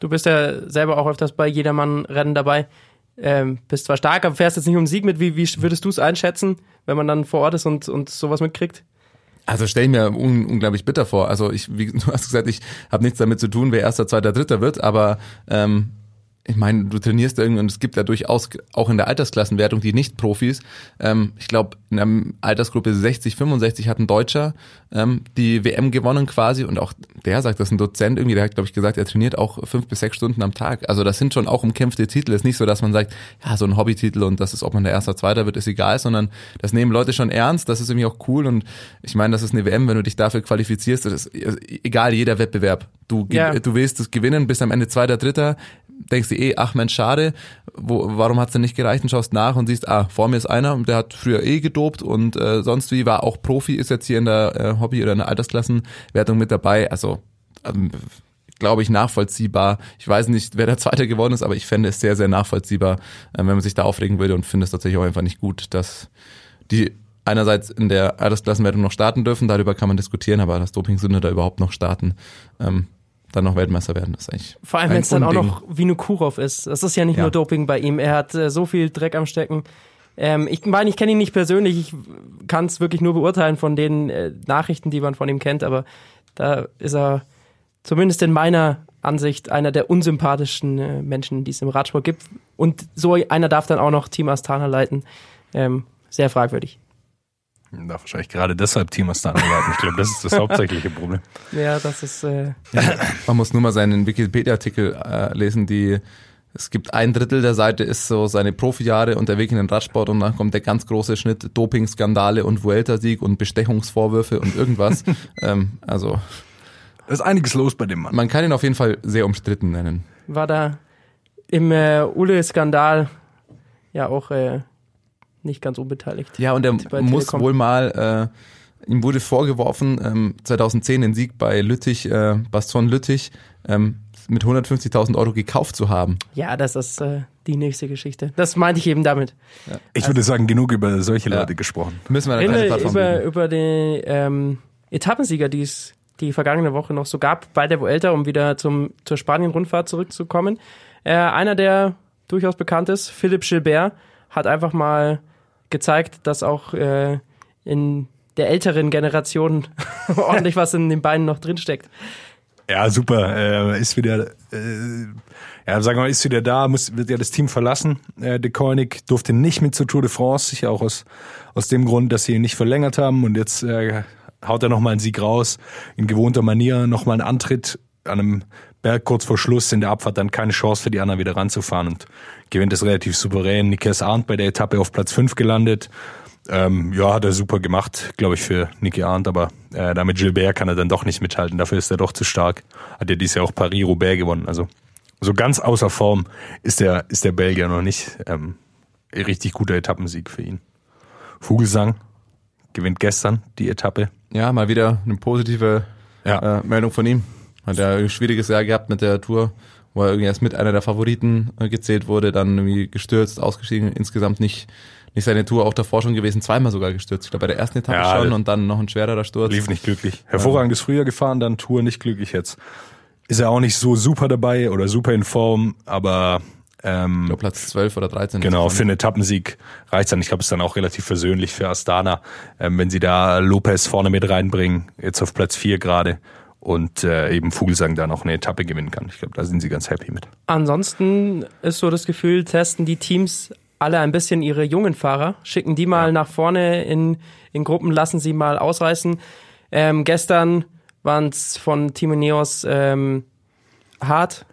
Du bist ja selber auch öfters bei Jedermann-Rennen dabei. Ähm, bist zwar stark, aber fährst jetzt nicht um Sieg mit. Wie, wie würdest du es einschätzen, wenn man dann vor Ort ist und, und sowas mitkriegt? Also stell ich mir un unglaublich bitter vor. Also ich, wie du hast gesagt, ich habe nichts damit zu tun, wer erster, zweiter, dritter wird, aber ähm, ich meine, du trainierst irgendwie und es gibt ja durchaus auch in der Altersklassenwertung die Nicht-Profis. Ähm, ich glaube, in der Altersgruppe 60, 65 hat ein Deutscher ähm, die WM gewonnen quasi und auch der sagt, das ist ein Dozent irgendwie, der hat, glaube ich, gesagt, er trainiert auch fünf bis sechs Stunden am Tag. Also das sind schon auch umkämpfte Titel. Es ist nicht so, dass man sagt, ja, so ein Hobbytitel und das ist, ob man der Erster, Zweiter wird, ist egal, sondern das nehmen Leute schon ernst. Das ist irgendwie auch cool und ich meine, das ist eine WM, wenn du dich dafür qualifizierst, das ist egal, jeder Wettbewerb. Du, Ja. du willst es gewinnen, bist am Ende Zweiter, Dritter, denkst dir eh, ach Mensch, schade, wo, warum hat's denn nicht gereicht? Und schaust nach und siehst, ah, vor mir ist einer, der hat früher eh gedopt und äh, sonst wie, war auch Profi, ist jetzt hier in der äh, Hobby- oder in der Altersklassenwertung mit dabei, also ähm, glaube ich nachvollziehbar. Ich weiß nicht, wer der Zweite geworden ist, aber ich fände es sehr, sehr nachvollziehbar, äh, wenn man sich da aufregen würde und finde es tatsächlich auch einfach nicht gut, dass die einerseits in der Altersklassenwertung noch starten dürfen, darüber kann man diskutieren, aber dass Dopingsünder da überhaupt noch starten, ähm, dann noch Weltmeister werden, das ist eigentlich Vor allem, wenn es dann auch noch Vinokurov ist. Das ist ja nicht Ja. nur Doping bei ihm. Er hat äh, so viel Dreck am Stecken. Ähm, ich meine, ich kenne ihn nicht persönlich, ich kann es wirklich nur beurteilen von den äh, Nachrichten, die man von ihm kennt, aber da ist er zumindest in meiner Ansicht einer der unsympathischen äh, Menschen, die es im Radsport gibt. Und so einer darf dann auch noch Team Astana leiten. Ähm, sehr fragwürdig. Darf wahrscheinlich gerade deshalb Team Astana leiten. Ich glaube, das ist das hauptsächliche Problem. Ja, das ist. Äh, Man muss nur mal seinen Wikipedia-Artikel äh, lesen, die es gibt ein Drittel der Seite ist so seine Profijahre und der Weg in den Radsport und dann kommt der ganz große Schnitt Doping-Skandale und Vuelta-Sieg und Bestechungsvorwürfe und irgendwas. ähm, also Da ist einiges los bei dem Mann. man kann ihn auf jeden Fall sehr umstritten nennen. war da im äh, Ule-Skandal ja auch äh, nicht ganz unbeteiligt. Ja, und er muss Telekom. wohl mal, äh, ihm wurde vorgeworfen, ähm, 2010 den Sieg bei Lüttich, äh, Baston Lüttich, ähm, mit 150.000 Euro gekauft zu haben. Ja, das ist äh, die nächste Geschichte. Das meinte ich eben damit. Ich würde sagen, genug über solche Ja. Leute gesprochen. Müssen wir eine über, bieten. über den ähm, Etappensieger, die es die vergangene Woche noch so gab bei der Vuelta, um wieder zum, zur Spanien-Rundfahrt zurückzukommen. Äh, einer, der durchaus bekannt ist, Philipp Gilbert, hat einfach mal gezeigt, dass auch äh, in der älteren Generation ordentlich was in den Beinen noch drinsteckt. Ja, super. Äh, ist wieder, äh, ja, sagen wir mal, ist wieder da, muss, wird ja das Team verlassen. Äh, De Koenig durfte nicht mit zur Tour de France, sicher auch aus, aus dem Grund, dass sie ihn nicht verlängert haben. Und jetzt äh, haut er nochmal einen Sieg raus, in gewohnter Manier, nochmal einen Antritt an einem Berg kurz vor Schluss, in der Abfahrt dann keine Chance für die anderen wieder ranzufahren und gewinnt es relativ souverän. Nikes Arndt bei der Etappe auf Platz 5 gelandet. Ähm, ja, hat er super gemacht, glaube ich, für Niki Arndt, aber äh, damit Gilbert kann er dann doch nicht mithalten. Dafür ist er doch zu stark. Hat ja dieses Jahr auch Paris-Roubaix gewonnen. Also so ganz außer Form ist der, ist der Belgier noch nicht. Ähm, richtig guter Etappensieg für ihn. Vogelsang gewinnt gestern die Etappe. Ja, mal wieder eine positive Ja. äh, Meldung von ihm. Hat ja ein schwieriges Jahr gehabt mit der Tour, wo er irgendwie erst mit einer der Favoriten äh, gezählt wurde, dann irgendwie gestürzt, ausgestiegen, insgesamt nicht nicht seine Tour, auch davor schon gewesen, zweimal sogar gestürzt. Ich glaube bei der ersten Etappe Ja, schon und dann noch ein schwererer Sturz. Lief nicht glücklich. Hervorragendes Frühjahr gefahren, dann Tour nicht glücklich jetzt. Ist er auch nicht so super dabei oder super in Form, aber ähm, Ich glaube Platz 12 oder 13. Genau, für einen Etappensieg reicht's dann. Ich glaube, es ist dann auch relativ versöhnlich für Astana, ähm, wenn sie da Lopez vorne mit reinbringen, jetzt auf Platz 4 gerade und äh, eben Vogelsang da noch eine Etappe gewinnen kann. Ich glaube, da sind sie ganz happy mit. Ansonsten ist so das Gefühl, testen die Teams alle ein bisschen ihre jungen Fahrer, schicken die mal nach vorne in, in Gruppen, lassen sie mal ausreißen. Ähm, gestern waren es von Team Ineos ähm, Hart,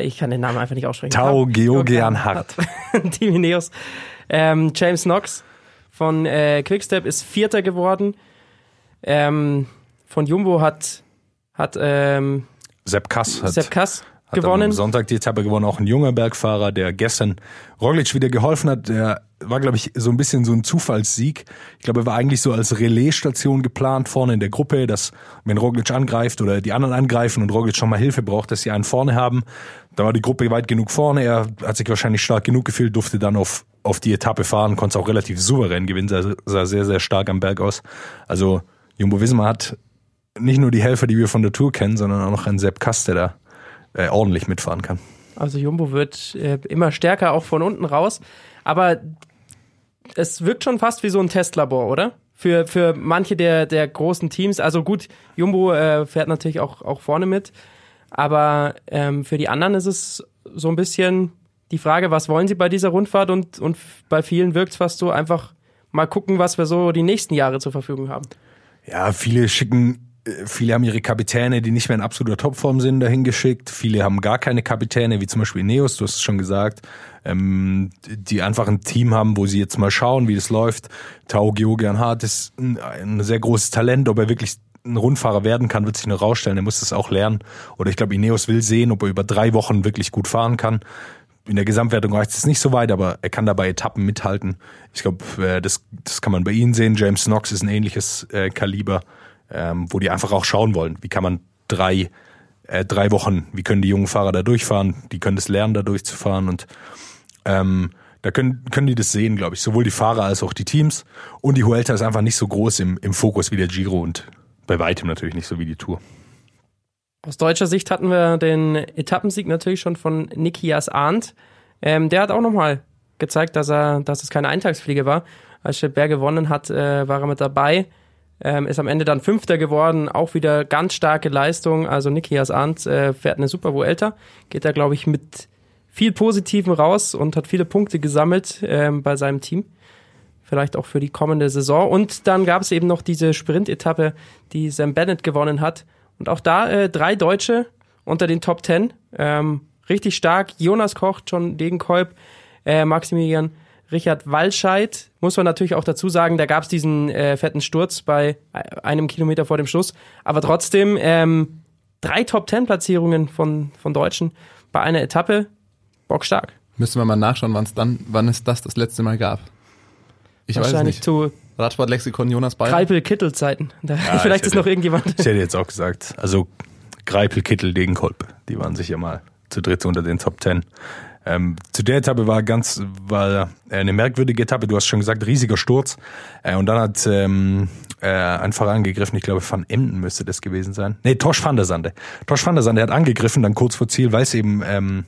ich kann den Namen einfach nicht aussprechen. Tao Ha- Geoghegan Hart. Team Ineos. Ähm, James Knox von äh, Quickstep ist Vierter geworden. Ähm, von Jumbo hat, hat ähm, Sepp Kass hat, Sepp Kass hat am gewonnen. Sonntag die Etappe gewonnen, auch ein junger Bergfahrer, der gestern Roglic wieder geholfen hat. Der war, glaube ich, so ein bisschen so ein Zufallssieg. Ich glaube, er war eigentlich so als Relaisstation geplant vorne in der Gruppe, dass wenn Roglic angreift oder die anderen angreifen und Roglic schon mal Hilfe braucht, dass sie einen vorne haben. Da war die Gruppe weit genug vorne. Er hat sich wahrscheinlich stark genug gefühlt, durfte dann auf, auf die Etappe fahren, konnte es auch relativ souverän gewinnen, sah, sah sehr, sehr stark am Berg aus. Also Jumbo Visma hat nicht nur die Helfer, die wir von der Tour kennen, sondern auch noch einen Sepp Kass, der da äh, ordentlich mitfahren kann. Also Jumbo wird äh, immer stärker auch von unten raus. Aber es wirkt schon fast wie so ein Testlabor, oder? Für, für manche der, der großen Teams. Also gut, Jumbo äh, fährt natürlich auch, auch vorne mit. Aber ähm, für die anderen ist es so ein bisschen die Frage, was wollen sie bei dieser Rundfahrt? Und, und bei vielen wirkt es fast so einfach mal gucken, was wir so die nächsten Jahre zur Verfügung haben. Ja, viele schicken, viele haben ihre Kapitäne, die nicht mehr in absoluter Topform sind, dahin geschickt. Viele haben gar keine Kapitäne, wie zum Beispiel Neos, du hast es schon gesagt, ähm, die einfach ein Team haben, wo sie jetzt mal schauen, wie das läuft. Tao Geoghegan Hart ist ein, ein sehr großes Talent, ob er wirklich ein Rundfahrer werden kann, wird sich noch rausstellen. Er muss das auch lernen. Oder ich glaube, Ineos will sehen, ob er über drei Wochen wirklich gut fahren kann. In der Gesamtwertung reicht es nicht so weit, aber er kann dabei Etappen mithalten. Ich glaube, äh, das, das kann man bei ihnen sehen. James Knox ist ein ähnliches äh, Kaliber, ähm, wo die einfach auch schauen wollen. Wie kann man drei, äh, drei Wochen, wie können die jungen Fahrer da durchfahren? Die können das lernen, da durchzufahren und ähm, da können, können die das sehen, glaube ich. Sowohl die Fahrer als auch die Teams. Und die Huelta ist einfach nicht so groß im, im Fokus wie der Giro und bei weitem natürlich nicht so wie die Tour. Aus deutscher Sicht hatten wir den Etappensieg natürlich schon von Nikias Arndt. Ähm, der hat auch nochmal gezeigt, dass er, dass es keine Eintagsfliege war. Als Gilbert gewonnen hat, äh, war er mit dabei. Ähm, ist am Ende dann Fünfter geworden, auch wieder ganz starke Leistung. Also Nikias Arndt äh, fährt eine super Vuelta, geht da glaube ich mit viel Positiven raus und hat viele Punkte gesammelt ähm, bei seinem Team. Vielleicht auch für die kommende Saison. Und dann gab es eben noch diese Sprint-Etappe, die Sam Bennett gewonnen hat. Und auch da äh, drei Deutsche unter den Top Ten. Ähm, richtig stark. Jonas Koch, John Degenkolb, äh, Maximilian Richard Walscheid. Muss man natürlich auch dazu sagen, da gab es diesen äh, fetten Sturz bei einem Kilometer vor dem Schluss. Aber trotzdem ähm, drei Top Ten Platzierungen von, von Deutschen bei einer Etappe. Bockstark. Müssen wir mal nachschauen, wann es dann, wann es das das letzte Mal gab. Ich weiß nicht. zu Radsportlexikon Jonas Bayer. Kreipel-Kittel-Zeiten. Da- Vielleicht ich ist noch irgendjemand. Ich hätte jetzt auch gesagt, also Greipel, Kittel, Degenkolb, die waren sicher mal zu dritt unter den Top Ten. Ähm, zu der Etappe war ganz, war eine merkwürdige Etappe. Du hast schon gesagt, riesiger Sturz. Äh, und dann hat ähm, äh, ein Fahrer angegriffen. Ich glaube, Van Emden müsste das gewesen sein. Nee, Tosch van der Sande. Tosch van der Sande hat angegriffen, dann kurz vor Ziel, weil es eben ähm,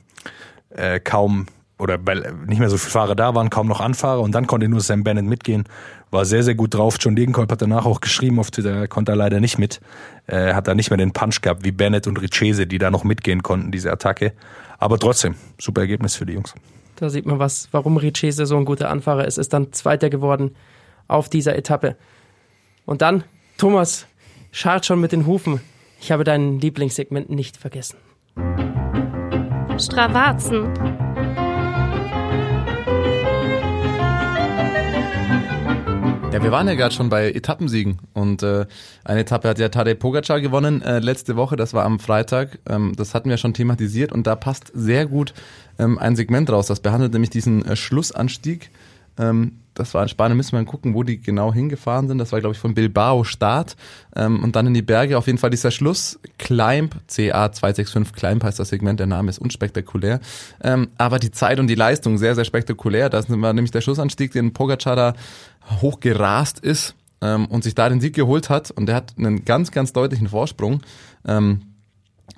äh, kaum oder weil nicht mehr so viele Fahrer da waren, kaum noch Anfahrer und dann konnte nur Sam Bennett mitgehen. War sehr, sehr gut drauf. John Degenkolb hat danach auch geschrieben auf Twitter, er konnte da leider nicht mit. Äh, hat da nicht mehr den Punch gehabt wie Bennett und Richese, die da noch mitgehen konnten, diese Attacke. Aber trotzdem, super Ergebnis für die Jungs. Da sieht man was, warum Richese so ein guter Anfahrer ist. Ist dann Zweiter geworden auf dieser Etappe. Und dann, Thomas, scharrt schon mit den Hufen. Ich habe dein Lieblingssegment nicht vergessen. Stravazen. Ja, wir waren ja gerade schon bei Etappensiegen und äh, eine Etappe hat ja Tadej Pogacar gewonnen äh, letzte Woche, das war am Freitag. Ähm, das hatten wir schon thematisiert und da passt sehr gut ähm, ein Segment raus. Das behandelt nämlich diesen äh, Schlussanstieg. Ähm, das war in Spanien, müssen wir mal gucken, wo die genau hingefahren sind. Das war, glaube ich, von Bilbao Start ähm, und dann in die Berge. Auf jeden Fall dieser Schluss, Climb, CA 265 Climb heißt das Segment, der Name ist unspektakulär. Ähm, aber die Zeit und die Leistung sehr, sehr spektakulär. Das war nämlich der Schlussanstieg, den Pogacar da hochgerast ist ähm, und sich da den Sieg geholt hat. Und der hat einen ganz, ganz deutlichen Vorsprung. Ähm,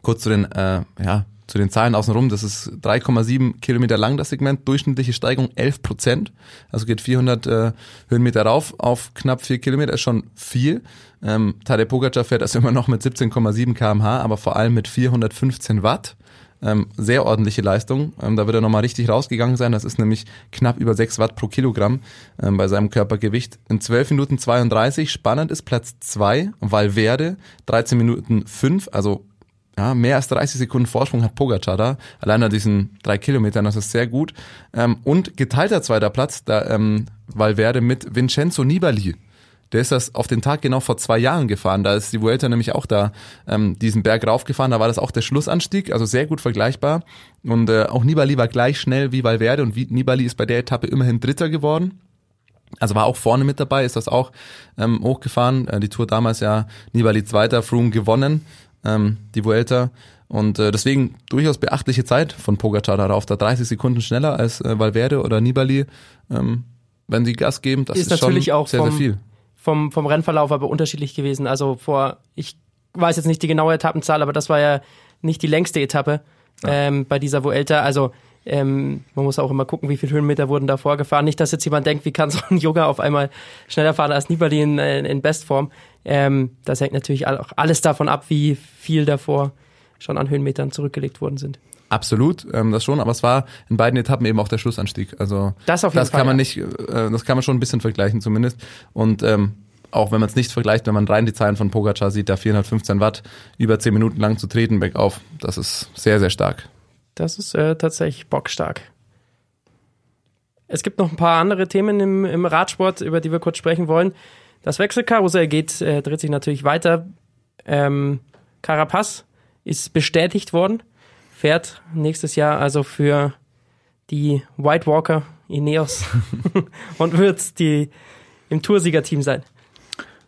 kurz zu den, äh, ja, zu den Zahlen außenrum. Das ist 3,7 Kilometer lang, das Segment. Durchschnittliche Steigung 11 Prozent. Also geht 400 äh, Höhenmeter rauf auf knapp 4 Kilometer. Ist schon viel. Ähm, Tadej Pogacar fährt das immer noch mit 17,7 kmh, aber vor allem mit 415 Watt. Ähm, sehr ordentliche Leistung. Ähm, da wird er nochmal richtig rausgegangen sein. Das ist nämlich knapp über 6 Watt pro Kilogramm ähm, bei seinem Körpergewicht. In 12 Minuten 32. Spannend ist Platz 2, Valverde. 13 Minuten 5, also ja, mehr als 30 Sekunden Vorsprung hat Pogacar da. Allein an diesen drei Kilometern, das ist sehr gut. Ähm, und geteilter zweiter Platz, da ähm, Valverde mit Vincenzo Nibali. Der ist das auf den Tag genau vor zwei Jahren gefahren. Da ist die Vuelta nämlich auch da ähm, diesen Berg raufgefahren. Da war das auch der Schlussanstieg, also sehr gut vergleichbar. Und äh, auch Nibali war gleich schnell wie Valverde und wie, Nibali ist bei der Etappe immerhin Dritter geworden. Also war auch vorne mit dabei, ist das auch ähm, hochgefahren. Äh, die Tour damals ja Nibali Zweiter, Froome gewonnen, ähm, die Vuelta. Und äh, deswegen durchaus beachtliche Zeit von Pogacar darauf, da 30 Sekunden schneller als äh, Valverde oder Nibali. Ähm, wenn sie Gas geben, das ist, Ist natürlich schon auch sehr, sehr vom- viel. vom, vom Rennverlauf aber unterschiedlich gewesen. Also vor, ich weiß jetzt nicht die genaue Etappenzahl, aber das war ja nicht die längste Etappe ähm, bei dieser Vuelta. Also ähm, man muss auch immer gucken, wie viele Höhenmeter wurden da vorgefahren. Nicht, dass jetzt jemand denkt, wie kann so ein Junge auf einmal schneller fahren als Nibali in, in Bestform. Ähm, das hängt natürlich auch alles davon ab, wie viel davor schon an Höhenmetern zurückgelegt worden sind. Absolut, ähm, das schon, aber es war in beiden Etappen eben auch der Schlussanstieg. Also Das auf jeden das Fall, kann man ja. nicht, äh, das kann man schon ein bisschen vergleichen zumindest. Und ähm, auch wenn man es nicht vergleicht, wenn man rein die Zahlen von Pogacar sieht, da 415 Watt über 10 Minuten lang zu treten bergauf, das ist sehr, sehr stark. Das ist äh, tatsächlich bockstark. Es gibt noch ein paar andere Themen im, im Radsport, über die wir kurz sprechen wollen. Das Wechselkarussell geht, äh, dreht sich natürlich weiter. Ähm, Carapaz ist bestätigt worden, fährt nächstes Jahr also für die White Walker Ineos und wird die im Toursiegerteam sein.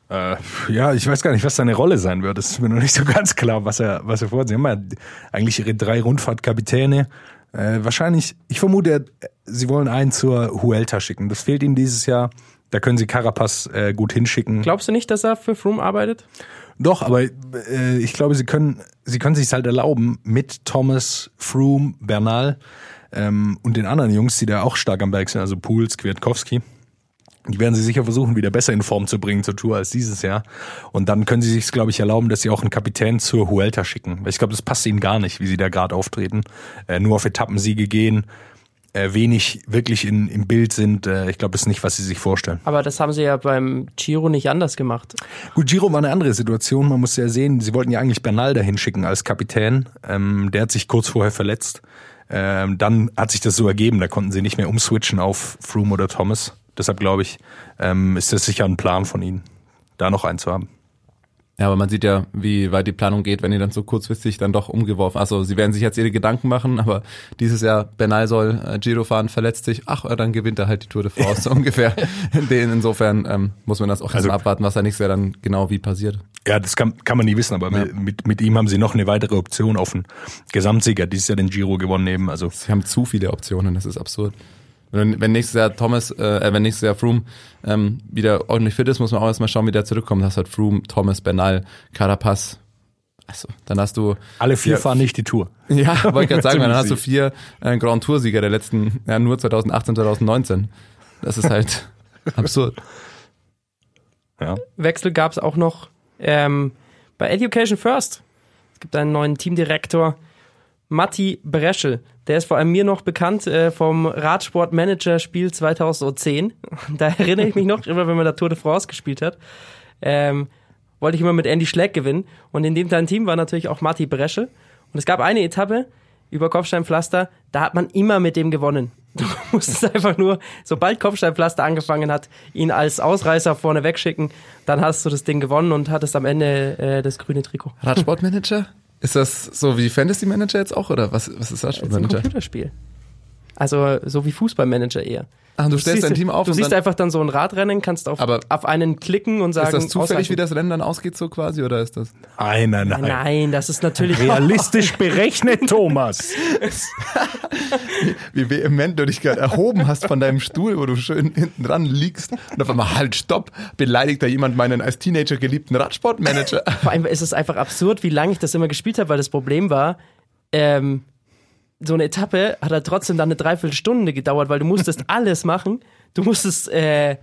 Äh, ja, ich weiß gar nicht, was seine Rolle sein wird. Es ist mir noch nicht so ganz klar, was er, was er vorhat. Sie haben ja eigentlich ihre drei Rundfahrtkapitäne. Äh, wahrscheinlich, ich vermute, er- sie wollen einen zur Huelta schicken. Das fehlt ihnen dieses Jahr. Da können sie Carapaz äh, gut hinschicken. Glaubst du nicht, dass er für Froome arbeitet? Doch, aber äh, ich glaube, sie können, sie können sich halt erlauben mit Thomas, Froome, Bernal Ähm, und den anderen Jungs, die da auch stark am Berg sind, also Pools, Kwiatkowski, die werden sie sicher versuchen, wieder besser in Form zu bringen zur Tour als dieses Jahr. Und dann können sie sich, glaube ich, erlauben, dass sie auch einen Kapitän zur Huelta schicken. Weil ich glaube, das passt ihnen gar nicht, wie sie da gerade auftreten. Äh, nur auf Etappensiege gehen, äh, wenig wirklich in, im Bild sind. Äh, ich glaube, das ist nicht, was sie sich vorstellen. Aber das haben sie ja beim Giro nicht anders gemacht. Gut, Giro war eine andere Situation. Man muss ja sehen, sie wollten ja eigentlich Bernal dahin schicken als Kapitän. Ähm, der hat sich kurz vorher verletzt. Ähm, dann hat sich das so ergeben, da konnten sie nicht mehr umswitchen auf Froome oder Thomas. Deshalb glaube ich, ähm, ist das sicher ein Plan von ihnen, da noch einen zu haben. Ja, aber man sieht ja, wie weit die Planung geht, wenn die dann so kurzfristig dann doch umgeworfen. Also sie werden sich jetzt ihre Gedanken machen, aber dieses Jahr Bernal soll äh, Giro fahren, verletzt sich, ach, äh, dann gewinnt er halt die Tour de France so ungefähr. Den, insofern ähm, muss man das auch also, abwarten, was da nächstes Jahr dann genau wie passiert. Ja, das kann, kann man nie wissen, aber ja. mit, mit ihm haben sie noch eine weitere Option auf den Gesamtsieger. Dieses Jahr den Giro gewonnen eben. Also sie haben zu viele Optionen, das ist absurd. Wenn, wenn nächstes Jahr Thomas, äh, wenn nächstes Jahr Froome ähm, wieder ordentlich fit ist, muss man auch erstmal schauen, wie der zurückkommt. Das hat Froome, Thomas, Bernal, Carapaz. Also, dann hast du. Alle vier ja, fahren nicht die Tour. Ja, wollte ich gerade sagen, dann hast du vier äh, Grand Tour-Sieger der letzten, ja, nur 2018, 2019. Das ist halt absurd. Ja. Wechsel gab es auch noch ähm, bei Education First. Es gibt einen neuen Teamdirektor, Matti Breschel. Der ist vor allem mir noch bekannt äh, vom Radsportmanager-Spiel 2010. Da erinnere ich mich noch, immer wenn man da Tour de France gespielt hat. Ähm, wollte ich immer mit Andy Schleck gewinnen. Und in dem kleinen Team war natürlich auch Matti Breschel. Und es gab eine Etappe über Kopfsteinpflaster, da hat man immer mit dem gewonnen. Du musstest einfach nur, sobald Kopfsteinpflaster angefangen hat, ihn als Ausreißer vorne wegschicken, dann hast du das Ding gewonnen und hattest am Ende äh, das grüne Trikot. Radsportmanager? Ist das so wie Fantasy Manager jetzt auch oder was, was ist? Das ist ein Computerspiel. Also so wie Fußballmanager eher. Ach, du, du stellst dein Team auf. Du siehst einfach dann so ein Radrennen, kannst auf, aber auf einen klicken und sagen. Ist das zufällig, wie das Rennen dann ausgeht, so quasi, oder ist das? Nein, nein, nein. Nein, das ist natürlich. Realistisch berechnet, Thomas. wie vehement du dich gerade erhoben hast von deinem Stuhl, wo du schön hinten dran liegst und auf einmal halt, stopp, beleidigt da jemand meinen als Teenager geliebten Radsportmanager. Vor allem ist es einfach absurd, wie lange ich das immer gespielt habe, weil das Problem war, ähm, so eine Etappe hat halt trotzdem dann eine Dreiviertelstunde gedauert, weil du musstest alles machen. Du musstest äh,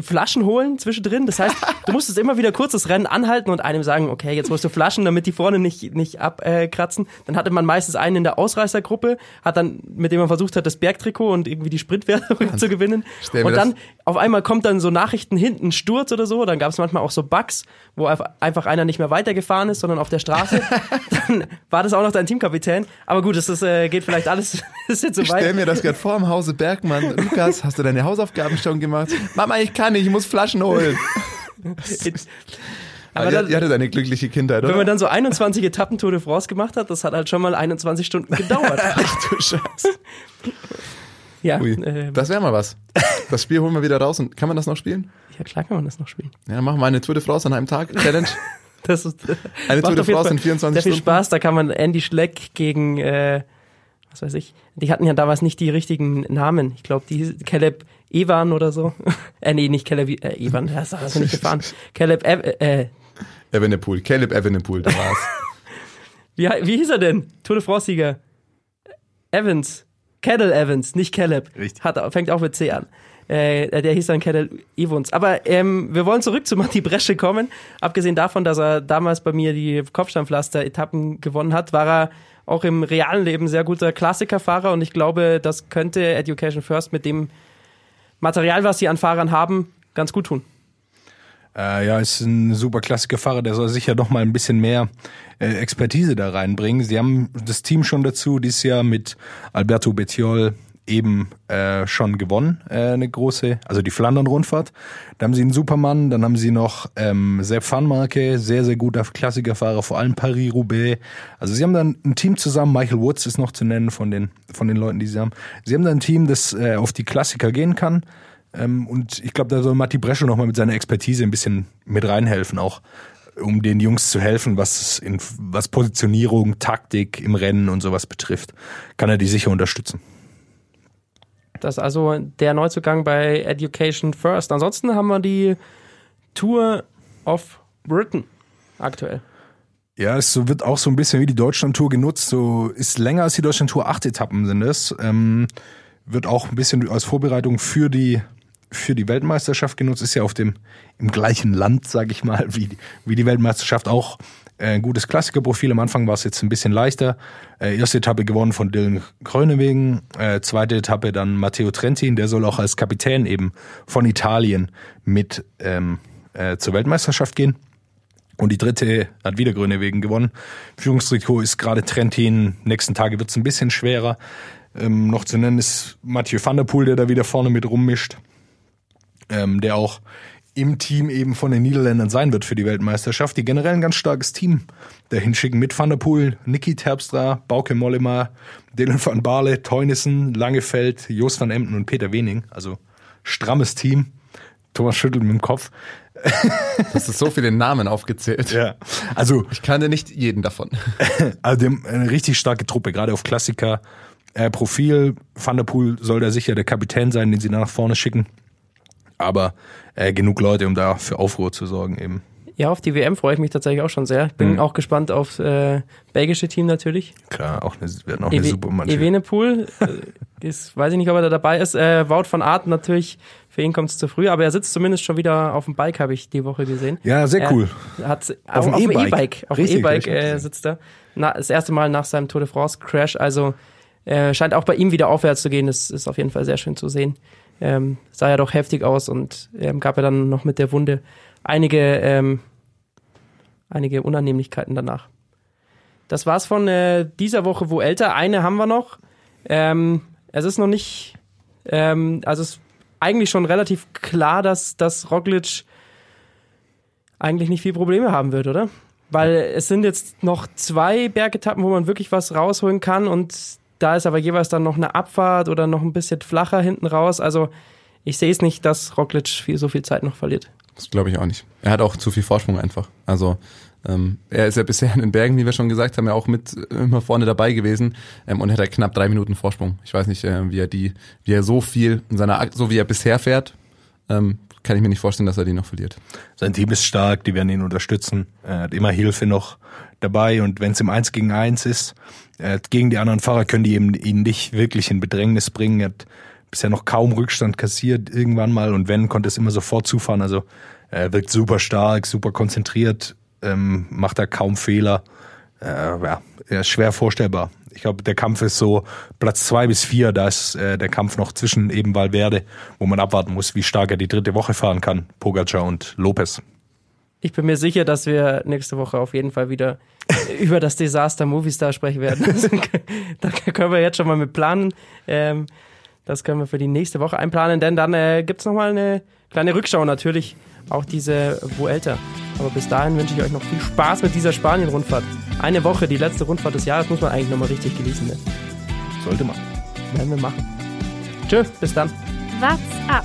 Flaschen holen zwischendrin. Das heißt, du musstest immer wieder kurz das Rennen anhalten und einem sagen, okay, jetzt musst du Flaschen, damit die vorne nicht, nicht abkratzen. Äh, dann hatte man meistens einen in der Ausreißergruppe, hat dann, mit dem man versucht hat, das Bergtrikot und irgendwie die Sprintwertung zu gewinnen. Und dann auf einmal kommt dann so Nachrichten hinten, Sturz oder so. Dann gab es manchmal auch so Bugs, wo einfach einer nicht mehr weitergefahren ist, sondern auf der Straße. dann war das auch noch dein Teamkapitän. Aber gut, es ist, äh, geht vielleicht alles ist jetzt so weit. Ich stell mir das gerade vor im Hause Bergmann. Lukas, hast du deine Hausaufgaben schon gemacht? Mama, ich kann nicht, ich muss Flaschen holen. Aber dann, ihr hattet eine glückliche Kindheit, oder? Wenn man dann so 21 Etappen Tour de France gemacht hat, das hat halt schon mal 21 Stunden gedauert. Ach du Scheiße. Ja, äh, das wäre mal was. Das Spiel holen wir wieder raus und kann man das noch spielen? Ja, klar kann man das noch spielen. Ja, machen wir eine Tour de France an einem Tag. Challenge. das ist, eine Tour de France in 24 Stunden. Sehr viel Spaß, da kann man Andy Schleck gegen, äh, was weiß ich, die hatten ja damals nicht die richtigen Namen. Ich glaube, die Caleb Evan oder so. äh, nee, nicht Caleb äh, Evan, das hast du nicht gefahren. Caleb Ev äh, Evenepoel, Caleb Evenepoel, da war's. wie, wie hieß er denn? Tour de France-Sieger. Evans. Kettle Evans, nicht Caleb. Richtig. Hat, fängt auch mit C an. Äh, der hieß dann Kettle Evans. Aber ähm, wir wollen zurück zu Matti Bresche kommen. Abgesehen davon, dass er damals bei mir die Kopfsteinpflaster-Etappen gewonnen hat, war er auch im realen Leben sehr guter Klassikerfahrer und ich glaube, das könnte Education First mit dem Material, was sie an Fahrern haben, ganz gut tun. Äh, ja, ist ein super Klassikerfahrer, der soll sicher noch mal ein bisschen mehr äh, Expertise da reinbringen. Sie haben das Team schon dazu dieses Jahr mit Alberto Bettiol eben äh, schon gewonnen, äh, eine große, also die Flandern-Rundfahrt. Da haben sie einen Supermann, dann haben sie noch ähm, Sepp Vanmarke, sehr, sehr guter Klassikerfahrer, vor allem Paris-Roubaix. Also sie haben dann ein Team zusammen, Michael Woods ist noch zu nennen von den, von den Leuten, die sie haben. Sie haben dann ein Team, das äh, auf die Klassiker gehen kann. Ähm, und ich glaube, da soll Matti Bresche nochmal mit seiner Expertise ein bisschen mit reinhelfen, auch um den Jungs zu helfen, was, in, was Positionierung, Taktik im Rennen und sowas betrifft. Kann er die sicher unterstützen. Das ist also der Neuzugang bei Education First. Ansonsten haben wir die Tour of Britain aktuell. Ja, es wird auch so ein bisschen wie die Deutschlandtour genutzt. So ist länger als die Deutschlandtour. Acht Etappen sind es. Ähm, wird auch ein bisschen als Vorbereitung für die für die Weltmeisterschaft genutzt. Ist ja auf dem im gleichen Land, sage ich mal, wie wie die Weltmeisterschaft auch ein gutes Klassikerprofil. Am Anfang war es jetzt ein bisschen leichter. Äh, erste Etappe gewonnen von Dylan Grönewegen. Äh, zweite Etappe dann Matteo Trentin. Der soll auch als Kapitän eben von Italien mit ähm, äh, zur Weltmeisterschaft gehen. Und die dritte hat wieder Grönewegen gewonnen. Führungstrikot ist gerade Trentin. Nächsten Tage wird es ein bisschen schwerer. Ähm, noch zu nennen ist Mathieu van der Poel, der da wieder vorne mit rummischt. Ähm, der auch im Team eben von den Niederländern sein wird für die Weltmeisterschaft, die generell ein ganz starkes Team dahin schicken mit Van der Poel, Niki Terpstra, Bauke Mollema, Dylan van Baarle, Teunissen, Langefeld, Jos van Emden und Peter Wening. Also strammes Team. Thomas schüttelt mit dem Kopf. Das ist so viele Namen aufgezählt. Ja. Also, Ich kannte nicht jeden davon. also eine richtig starke Truppe, gerade auf Klassiker. Äh, Profil, Van der Poel soll da sicher der Kapitän sein, den sie nach vorne schicken. Aber äh, genug Leute, um da für Aufruhr zu sorgen eben. Ja, auf die WM freue ich mich tatsächlich auch schon sehr. Ich bin Mhm. auch gespannt auf äh, belgische Team natürlich. Klar, auch eine, werden auch eine Ewe- super Mannschaft. Evenepoel, äh, ist, weiß ich nicht, ob er da dabei ist. Äh, Wout van Aert natürlich, für ihn kommt es zu früh, aber er sitzt zumindest schon wieder auf dem Bike, habe ich die Woche gesehen. Ja, sehr Er cool. Hat Auf auf, dem E-Bike. Auf dem E-Bike äh, sitzt er. Na, das erste Mal nach seinem Tour de France Crash, also äh, scheint auch bei ihm wieder aufwärts zu gehen. Das ist auf jeden Fall sehr schön zu sehen. Ähm, sah ja doch heftig aus und ähm, gab ja dann noch mit der Wunde einige, ähm, einige Unannehmlichkeiten danach. Das war's von äh, dieser Woche, wo älter. Eine haben wir noch. Ähm, es ist noch nicht, ähm, also es ist eigentlich schon relativ klar, dass, dass Roglic eigentlich nicht viel Probleme haben wird, oder? Weil es sind jetzt noch zwei Bergetappen, wo man wirklich was rausholen kann und da ist aber jeweils dann noch eine Abfahrt oder noch ein bisschen flacher hinten raus. Also ich sehe es nicht, dass Roglic viel, so viel Zeit noch verliert. Das glaube ich auch nicht. Er hat auch zu viel Vorsprung einfach. Also ähm, er ist ja bisher in den Bergen, wie wir schon gesagt haben, ja auch mit äh, immer vorne dabei gewesen ähm, und hat halt knapp drei Minuten Vorsprung. Ich weiß nicht, äh, wie er die, wie er so viel in seiner, Ak- so wie er bisher fährt, ähm, kann ich mir nicht vorstellen, dass er die noch verliert. Sein Team ist stark, die werden ihn unterstützen. Er hat immer Hilfe noch dabei und wenn es im Eins gegen Eins ist, äh, gegen die anderen Fahrer können die eben ihn nicht wirklich in Bedrängnis bringen. Er hat bisher noch kaum Rückstand kassiert irgendwann mal und wenn, konnte es immer sofort zufahren. Also er wirkt super stark, super konzentriert, ähm, macht da kaum Fehler. Äh, ja, er ist schwer vorstellbar. Ich glaube, der Kampf ist so Platz zwei bis vier, da ist äh, der Kampf noch zwischen eben Valverde, wo man abwarten muss, wie stark er die dritte Woche fahren kann, Pogacar und Lopez. Ich bin mir sicher, dass wir nächste Woche auf jeden Fall wieder über das Desaster Movistar sprechen werden. da können wir jetzt schon mal mit planen. Ähm, das können wir für die nächste Woche einplanen, denn dann äh, gibt es nochmal eine kleine Rückschau natürlich, auch diese Vuelta. Aber bis dahin wünsche ich euch noch viel Spaß mit dieser Spanien-Rundfahrt. Eine Woche, die letzte Rundfahrt des Jahres, muss man eigentlich nochmal richtig genießen. Ne? Sollte man. Werden wir machen. Tschö, bis dann. What's up?